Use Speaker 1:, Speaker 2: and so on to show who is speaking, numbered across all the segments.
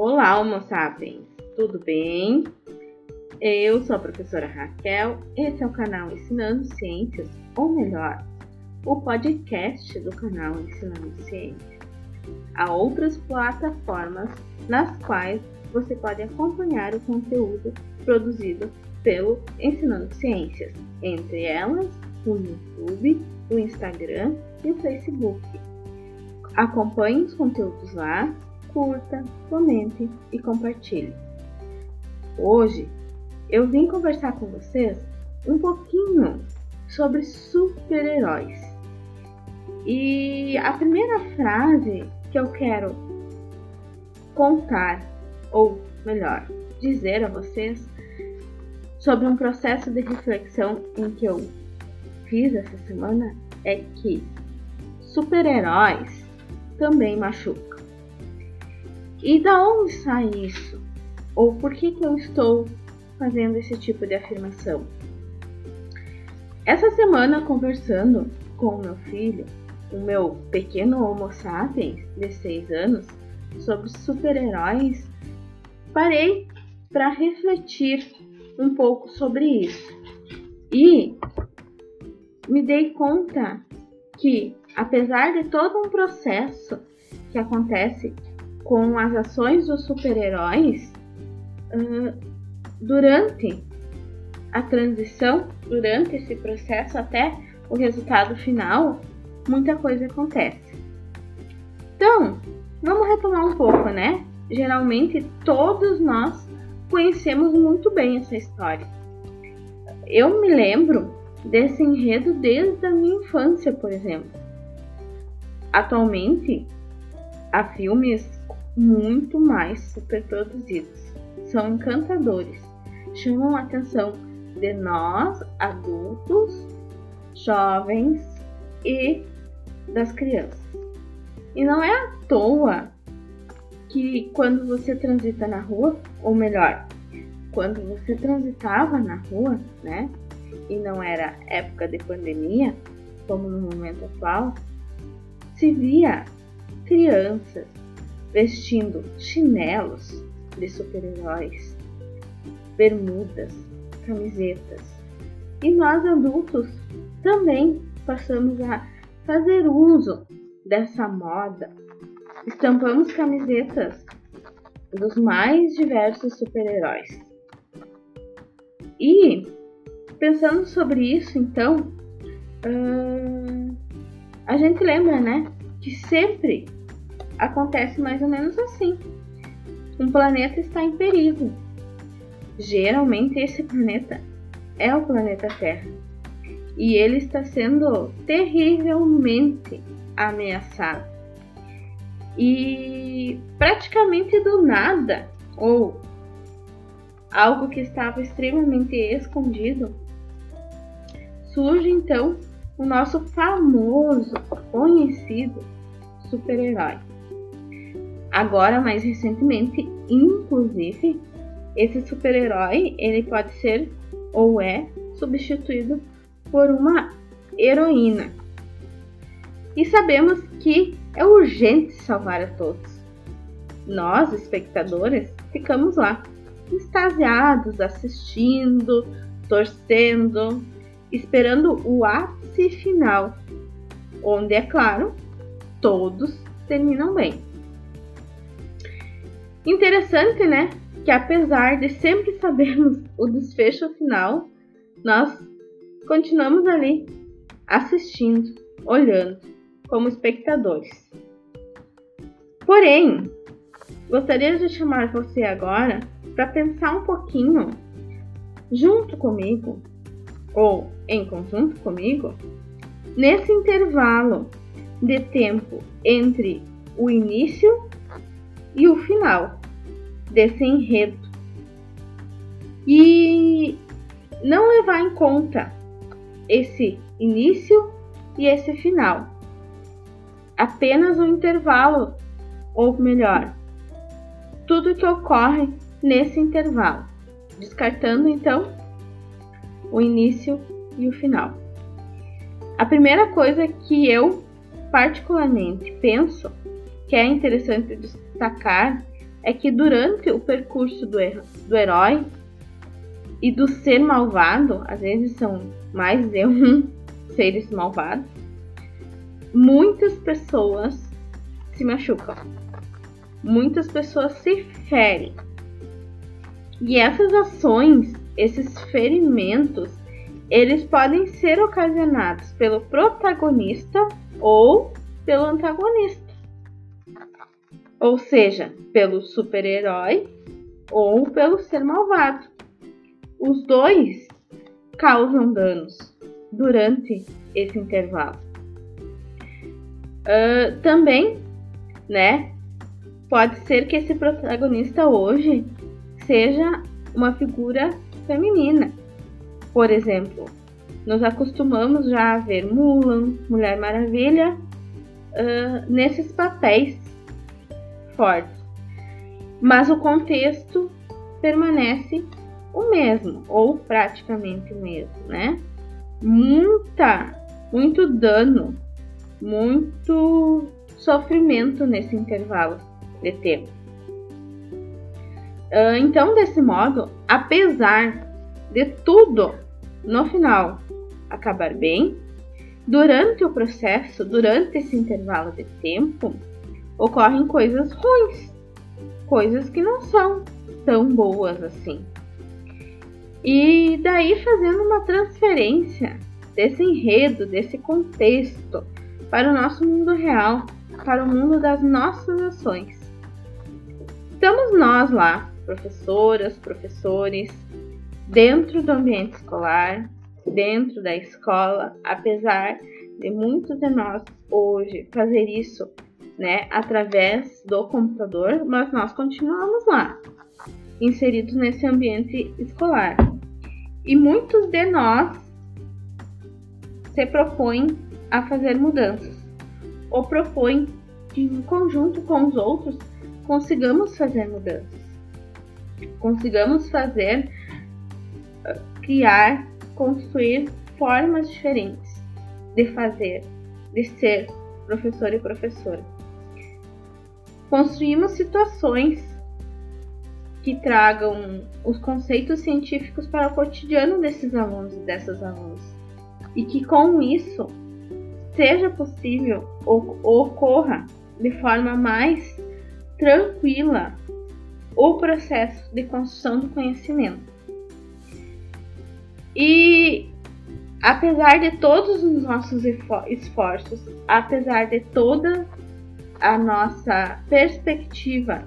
Speaker 1: Olá, Homo sapiens! Tudo bem? Eu sou a professora Raquel, esse é o canal Ensinando Ciências, ou melhor, o podcast do canal Ensinando Ciências. Há outras plataformas nas quais você pode acompanhar o conteúdo produzido pelo Ensinando Ciências, entre elas o YouTube, o Instagram e o Facebook. Acompanhe os conteúdos lá curta, comente e compartilhe. Hoje eu vim conversar com vocês um pouquinho sobre super-heróis. E a primeira frase que eu quero contar, ou melhor, dizer a vocês sobre um processo de reflexão em que eu fiz essa semana é que super-heróis também machucam. E da onde sai isso? Ou por que, que eu estou fazendo esse tipo de afirmação? Essa semana, conversando com o meu filho, o meu pequeno Homo sapiens de 6 anos, sobre super-heróis, parei para refletir um pouco sobre isso. E me dei conta que, apesar de todo um processo que acontece com as ações dos super-heróis uh, durante a transição, durante esse processo até o resultado final, muita coisa acontece. Então, vamos retomar um pouco, né? Geralmente todos nós conhecemos muito bem essa história. Eu me lembro desse enredo desde a minha infância, por exemplo. Atualmente, há filmes muito mais superproduzidos. São encantadores, chamam a atenção de nós, adultos, jovens e das crianças. E não é à toa que quando você transita na rua, ou melhor, quando você transitava na rua, né, e não era época de pandemia, como no momento atual, se via crianças, vestindo chinelos de super-heróis, bermudas, camisetas. E nós adultos também passamos a fazer uso dessa moda. Estampamos camisetas dos mais diversos super-heróis. E pensando sobre isso, então, hum, a gente lembra, né, que sempre acontece mais ou menos assim. Um planeta está em perigo. Geralmente esse planeta é o planeta Terra. E ele está sendo terrivelmente ameaçado. E praticamente do nada, ou algo que estava extremamente escondido, surge então o nosso famoso, conhecido super-herói. Agora, mais recentemente, inclusive, esse super-herói ele pode ser ou é substituído por uma heroína. E sabemos que é urgente salvar a todos. Nós, espectadores, ficamos lá, extasiados, assistindo, torcendo, esperando o ápice final, onde, é claro, todos terminam bem. Interessante, né? Que apesar de sempre sabermos o desfecho final, nós continuamos ali assistindo, olhando, como espectadores. Porém, gostaria de chamar você agora para pensar um pouquinho junto comigo, ou em conjunto comigo, nesse intervalo de tempo entre o início e o final desse enredo. E não levar em conta esse início e esse final. Apenas um intervalo, ou melhor, tudo que ocorre nesse intervalo, descartando então o início e o final. A primeira coisa que eu particularmente penso que é interessante destacar é que durante o percurso do, do herói e do ser malvado, às vezes são mais de um seres malvados, muitas pessoas se machucam. Muitas pessoas se ferem. E essas ações, esses ferimentos, eles podem ser ocasionados pelo protagonista ou pelo antagonista. Ou seja, pelo super-herói ou pelo ser malvado. Os dois causam danos durante esse intervalo. Uh, também, né, pode ser que esse protagonista hoje seja uma figura feminina. Por exemplo, nos acostumamos já a ver Mulan, Mulher Maravilha, uh, nesses papéis fortes. Mas o contexto permanece o mesmo, ou praticamente o mesmo, né? Muita, muito dano, muito sofrimento nesse intervalo de tempo. Uh, então, desse modo, apesar de tudo no final acabar bem, durante o processo, durante esse intervalo de tempo, ocorrem coisas ruins, coisas que não são tão boas assim. E daí fazendo uma transferência desse enredo, desse contexto para o nosso mundo real, para o mundo das nossas ações. Estamos nós lá, professoras, professores, dentro do ambiente escolar, dentro da escola, apesar de muitos de nós hoje fazer isso, né, através do computador, mas nós continuamos lá, inseridos nesse ambiente escolar. E muitos de nós se propõem a fazer mudanças, ou propõem que em conjunto com os outros consigamos fazer mudanças, consigamos fazer criar, construir formas diferentes de fazer, de ser professor e professora. Construímos situações que tragam os conceitos científicos para o cotidiano desses alunos e dessas alunas. E que com isso seja possível ou ocorra de forma mais tranquila o processo de construção do conhecimento. E apesar de todos os nossos esforços, apesar de toda a nossa perspectiva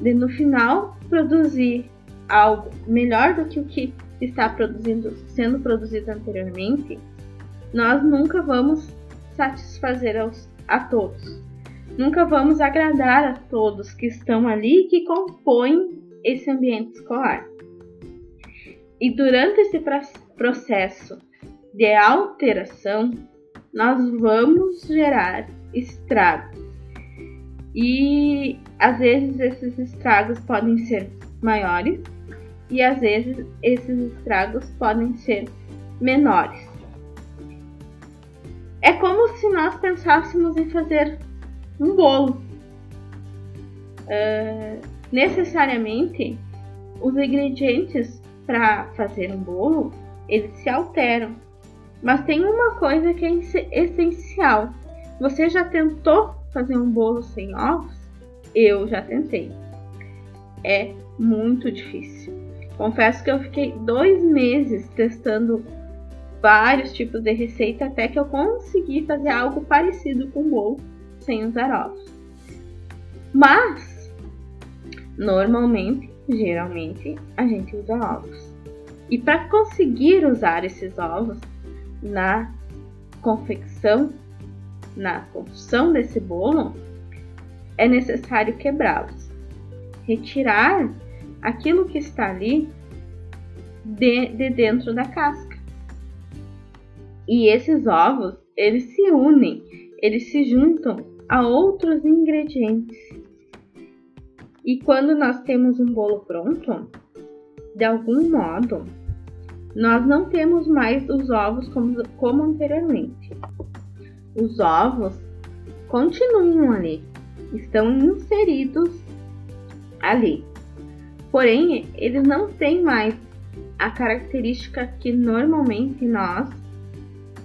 Speaker 1: de no final produzir algo melhor do que o que está produzindo, sendo produzido anteriormente, nós nunca vamos satisfazer aos, a todos. Nunca vamos agradar a todos que estão ali e que compõem esse ambiente escolar. E durante esse processo de alteração, nós vamos gerar estragos. E às vezes esses estragos podem ser maiores e às vezes esses estragos podem ser menores. É como se nós pensássemos em fazer um bolo. Uh, necessariamente, os ingredientes para fazer um bolo, eles se alteram. Mas tem uma coisa que é essencial. Você já tentou fazer um bolo sem ovos? Eu já tentei. É muito difícil. Confesso que eu fiquei dois meses testando vários tipos de receita até que eu consegui fazer algo parecido com bolo sem usar ovos. Mas, normalmente, geralmente, a gente usa ovos. E para conseguir usar esses ovos na confecção, na construção desse bolo, é necessário quebrá-los. Retirar aquilo que está ali de, de dentro da casca. E esses ovos, eles se unem, eles se juntam a outros ingredientes. E quando nós temos um bolo pronto, de algum modo, nós não temos mais os ovos como, como anteriormente. Os ovos continuam ali, estão inseridos ali. Porém, eles não têm mais a característica que normalmente nós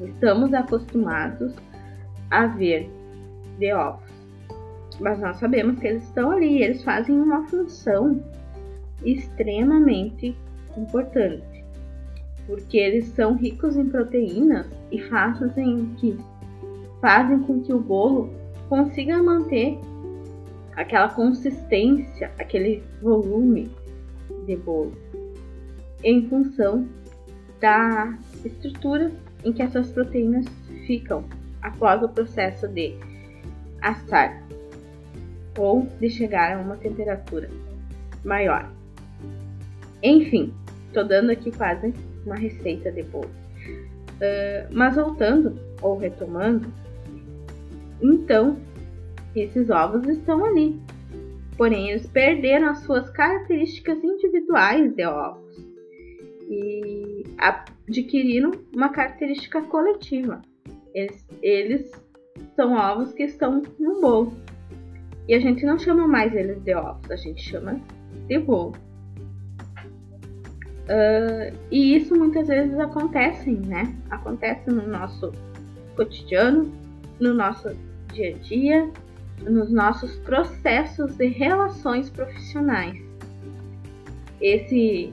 Speaker 1: estamos acostumados a ver de ovos. Mas nós sabemos que eles estão ali, eles fazem uma função extremamente importante, porque eles são ricos em proteínas e fazem que fazem com que o bolo consiga manter aquela consistência, aquele volume de bolo, em função da estrutura em que essas proteínas ficam após o processo de assar ou de chegar a uma temperatura maior. Enfim, estou dando aqui quase uma receita de bolo. Uh, mas voltando ou retomando, então esses ovos estão ali, porém eles perderam as suas características individuais de ovos e adquiriram uma característica coletiva. Eles, eles são ovos que estão no bolo. E a gente não chama mais eles de ovos, a gente chama de bolo. Uh, e isso muitas vezes acontece, né? Acontece no nosso cotidiano, no nosso dia a dia, nos nossos processos de relações profissionais. Esse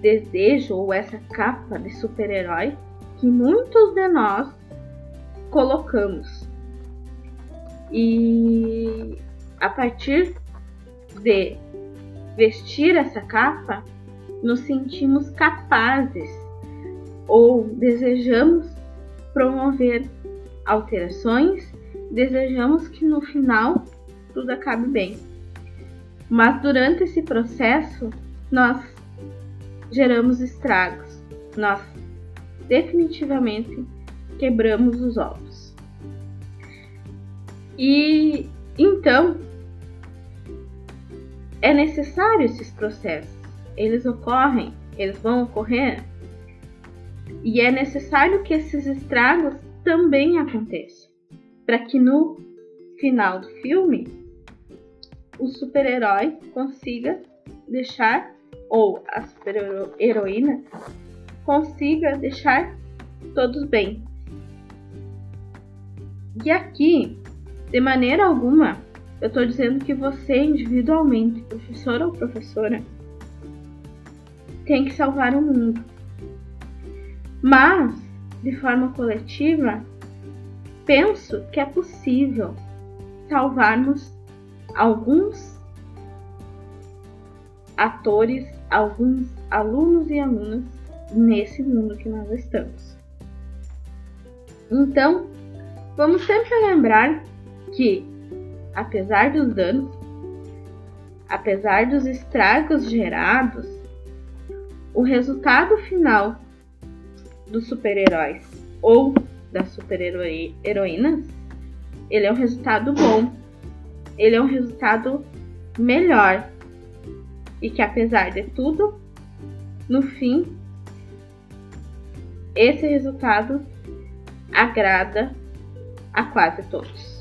Speaker 1: desejo ou essa capa de super-herói que muitos de nós colocamos. E a partir de vestir essa capa, nos sentimos capazes ou desejamos promover alterações, desejamos que no final tudo acabe bem. Mas durante esse processo, nós geramos estragos. Nós definitivamente quebramos os ovos. E então é necessário esses processos. Eles ocorrem, eles vão ocorrer, e é necessário que esses estragos também aconteçam, para que no final do filme o super-herói consiga deixar ou a super-heroína consiga deixar todos bem. E aqui, de maneira alguma, eu estou dizendo que você individualmente, professor ou professora, tem que salvar o mundo. Mas, de forma coletiva, penso que é possível salvarmos alguns atores, alguns alunos e alunas nesse mundo que nós estamos. Então, vamos sempre lembrar que, apesar dos danos, apesar dos estragos gerados, o resultado final dos super-heróis ou das super-heroínas, ele é um resultado bom. Ele é um resultado melhor. E que apesar de tudo, no fim esse resultado agrada a quase todos.